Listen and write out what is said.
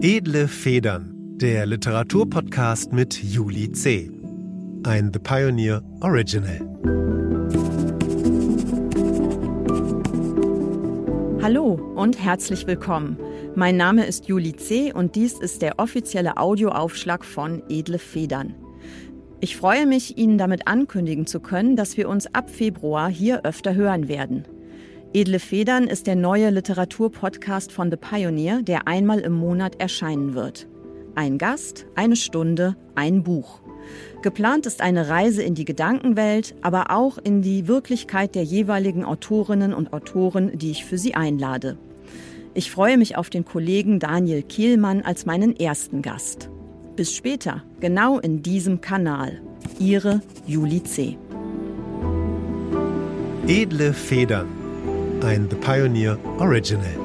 Edle Federn, der Literaturpodcast mit Juli C. Ein The Pioneer Original. Hallo und herzlich willkommen. Mein Name ist Juli C. und dies ist der offizielle Audioaufschlag von Edle Federn. Ich freue mich, Ihnen damit ankündigen zu können, dass wir uns ab Februar hier öfter hören werden. Edle Federn ist der neue Literaturpodcast von The Pioneer, der einmal im Monat erscheinen wird. Ein Gast, eine Stunde, ein Buch. Geplant ist eine Reise in die Gedankenwelt, aber auch in die Wirklichkeit der jeweiligen Autorinnen und Autoren, die ich für Sie einlade. Ich freue mich auf den Kollegen Daniel Kielmann als meinen ersten Gast. Bis später, genau in diesem Kanal. Ihre Juli C. Edle Federn ein The Pioneer Original.